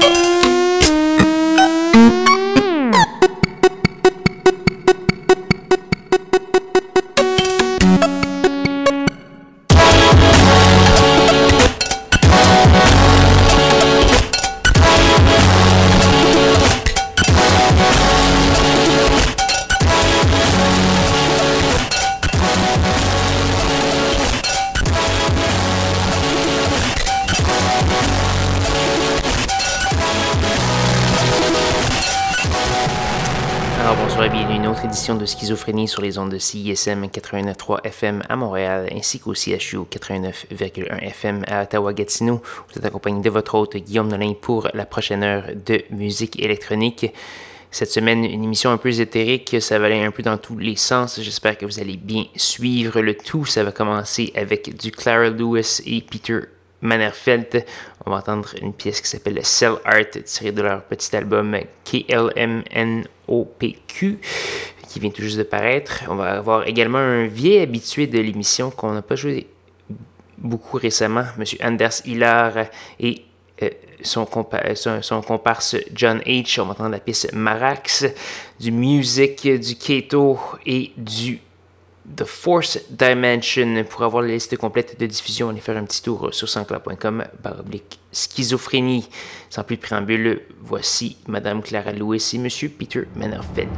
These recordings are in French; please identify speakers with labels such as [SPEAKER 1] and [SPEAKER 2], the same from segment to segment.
[SPEAKER 1] de schizophrénie sur les ondes de CISM 89.3 FM à Montréal ainsi qu'au CHU 89.1 FM à Ottawa-Gatineau. Vous êtes accompagné de votre hôte Guillaume Nolin pour la prochaine heure de musique électronique. Cette semaine, une émission un peu ésotérique, ça va aller un peu dans tous les sens. J'espère que vous allez bien suivre le tout. Ça va commencer avec du Clara Lewis et Peter Mannerfeld. On va entendre une pièce qui s'appelle Cell Art, tirée de leur petit album KLMNOPQ qui vient tout juste de paraître. On va avoir également un vieil habitué de l'émission qu'on n'a pas joué beaucoup récemment, M. Anders Hillard et euh, son, son, comparse John H. On va entendre la pièce Marax, du Music, du Keto et du The Force Dimension. Pour avoir la liste complète de diffusion, allez faire un petit tour sur sanscloud.com baroblique schizophrénie. Sans plus de préambule, voici Madame Clara Lewis et Monsieur Peter Mannerfeld.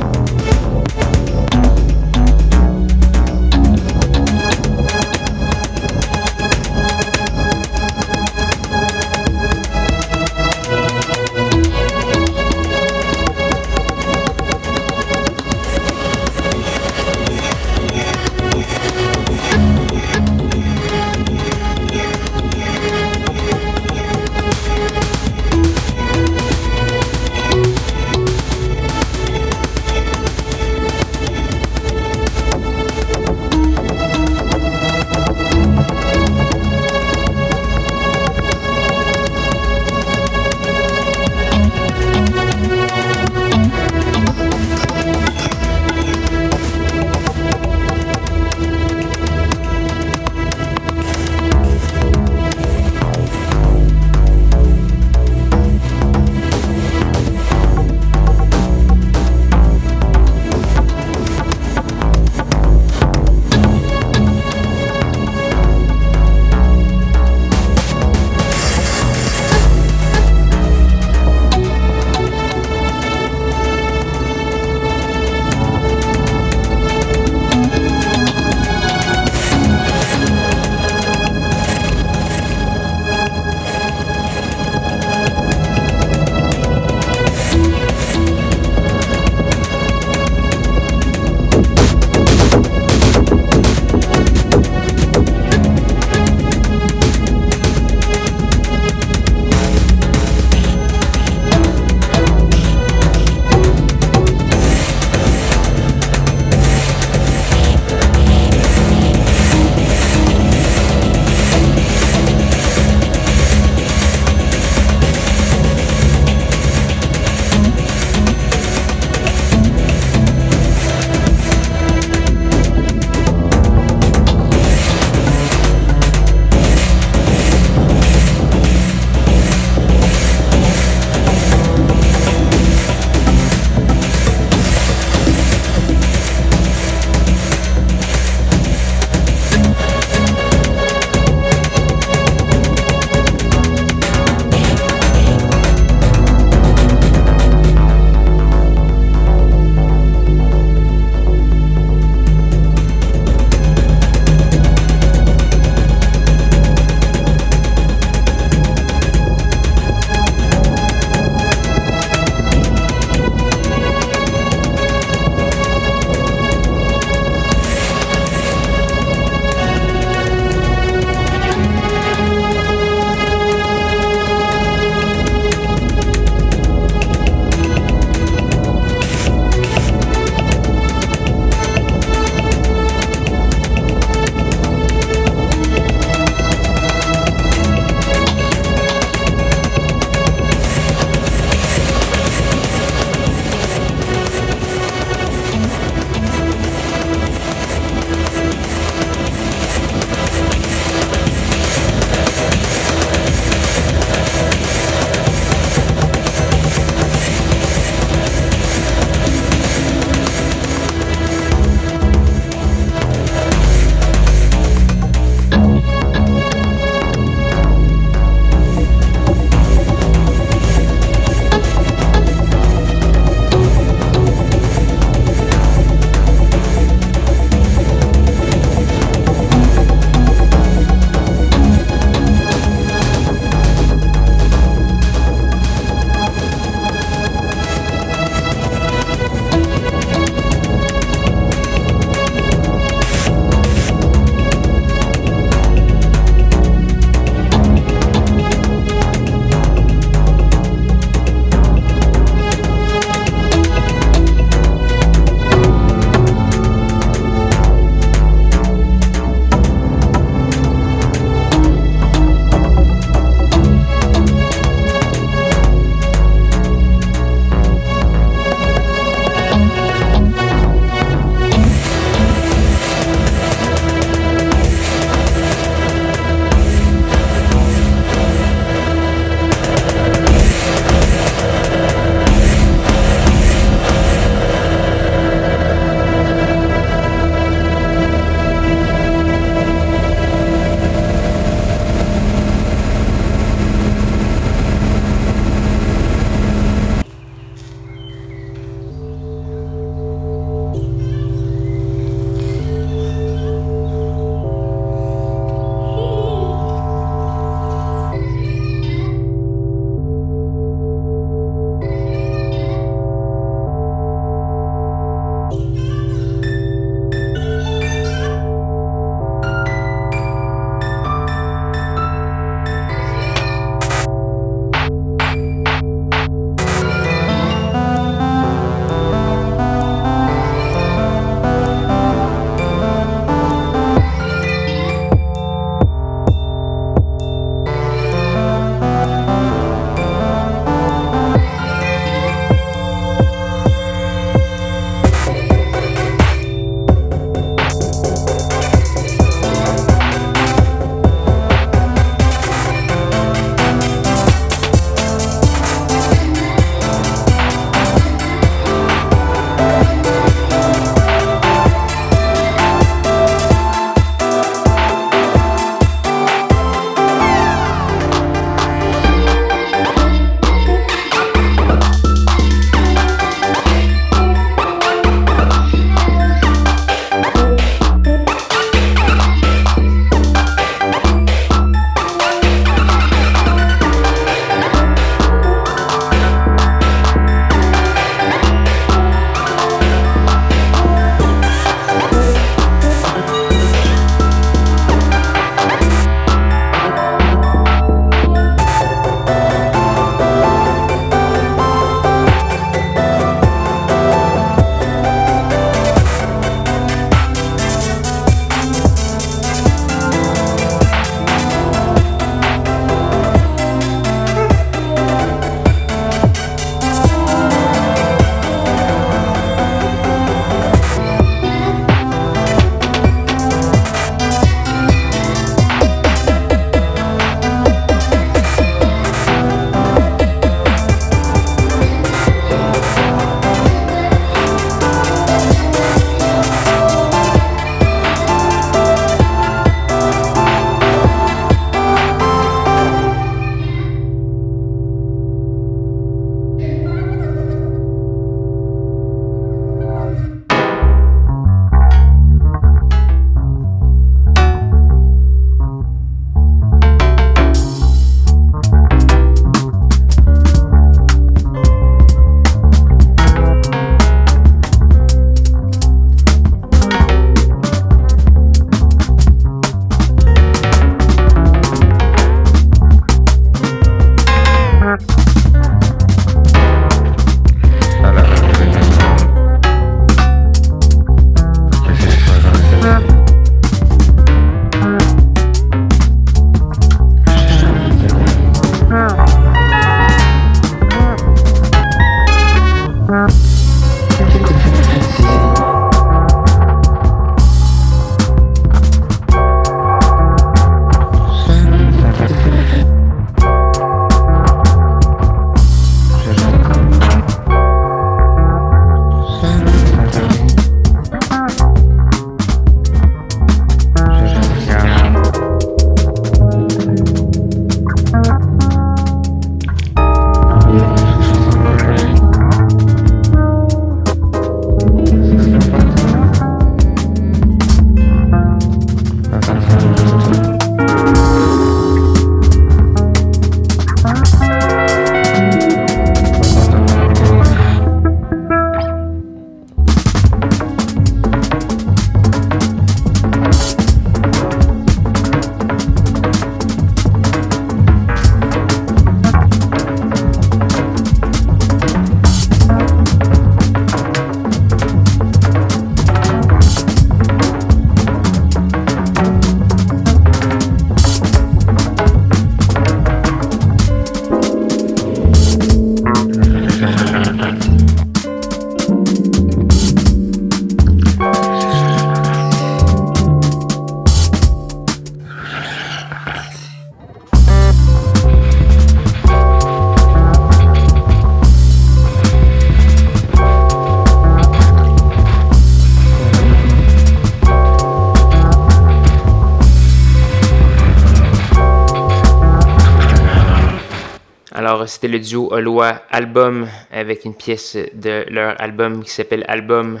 [SPEAKER 1] C'était le duo Oloa Album avec une pièce de leur album qui s'appelle Album.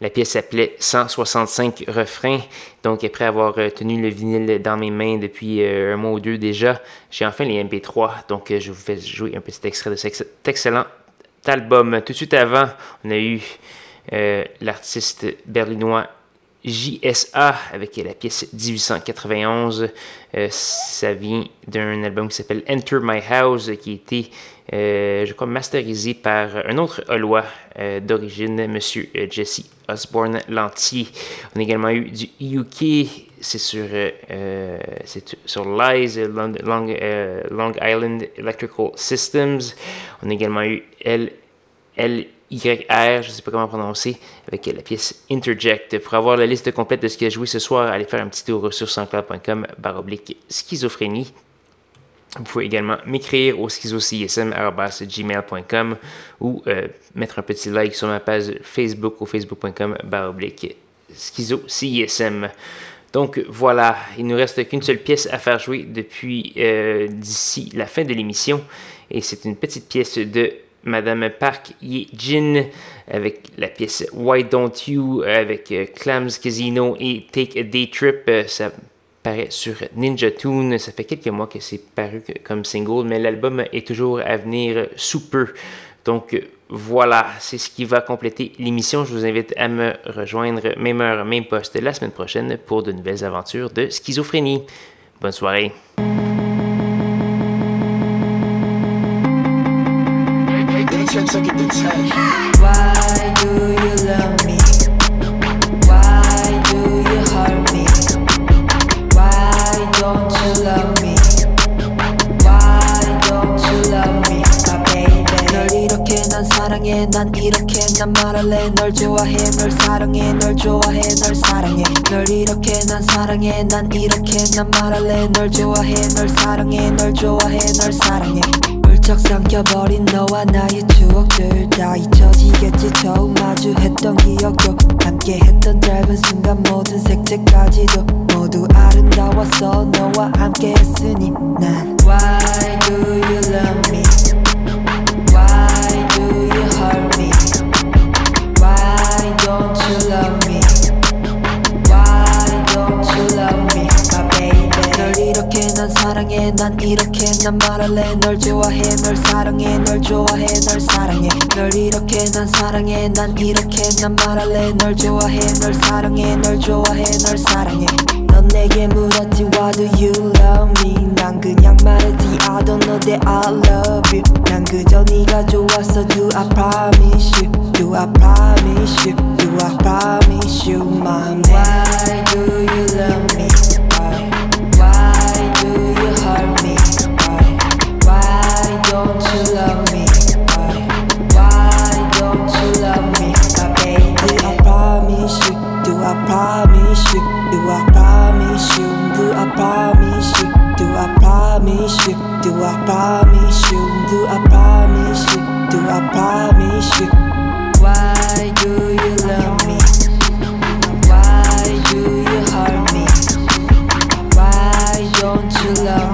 [SPEAKER 1] La pièce s'appelait 165 refrains. Donc, après avoir tenu le vinyle dans mes mains depuis un mois ou deux déjà, j'ai enfin les MP3. Donc, je vous fais jouer un petit extrait de cet excellent album. Tout de suite avant, on a eu l'artiste berlinois JSA avec la pièce 1891. Euh, ça vient d'un album qui s'appelle Enter My House qui a été, euh, je crois, masterisé par un autre Holois euh, d'origine, Monsieur Jesse Osborne Lantier. On a également eu du UK, c'est sur, sur Lies, Long, Long, Island Electrical Systems. On a également eu L. L YR, je ne sais pas comment prononcer, avec la pièce Interject. Pour avoir la liste complète de ce qui a joué ce soir, allez faire un petit tour sur sanscloud.com baroblique schizophrénie. Vous pouvez également m'écrire au schizocism.gmail.com ou euh, mettre un petit like sur ma page Facebook au facebook.com baroblique schizocism. Donc voilà, il nous reste qu'une seule pièce à faire jouer depuis euh, d'ici la fin de l'émission et c'est une petite pièce de Madame Park Ye-jin avec la pièce Why Don't You avec euh, Clams Casino et Take a Day Trip. Euh, ça paraît sur Ninja Tune. Ça fait quelques mois que c'est paru comme single, mais l'album est toujours à venir sous peu. Donc voilà, c'est ce qui va compléter l'émission. Je vous invite à me rejoindre même heure, même poste la semaine prochaine pour de nouvelles aventures de schizophrénie. Bonne soirée.
[SPEAKER 2] To touch. Why do you love me? Why do you hurt me? Why don't you love me? Why don't you love me, my baby? 널 이렇게 난 사랑해, 난 이렇게 난 말할래. 널 좋아해, 널 사랑해, 널 좋아해, 널 사랑해. 널 이렇게 난 사랑해, 난 이렇게 난 말할래. 널 좋아해, 널 사랑해, 널 좋아해, 널 사랑해. 훌쩍 삼켜버린 너와 나의 추억들 다 잊혀지겠지 처음 마주했던 기억도 함께했던 짧은 순간 모든 색채까지도 모두 아름다웠어 너와 함께했으니 난 Why do you love me? 사랑해 난 이렇게 난 말할래 널 좋아해 널 사랑해 널 좋아해 널 사랑해 널 이렇게 난 사랑해 난 이렇게 난 말할래 널 좋아해 널 사랑해 널 좋아해 널 사랑해 넌 내게 물었지 Why do you love me 난 그냥 말했지 I don't know that I love you 난 그저 네가 좋았어 Do I promise you Do I promise you Do I promise you my man Why do you love me Promise you? Do I promise you? Do I promise you? Do I promise you? Do I promise you? Do I promise you? Do I promise you? Why do you love me? Why do you hurt me? Why don't you love me?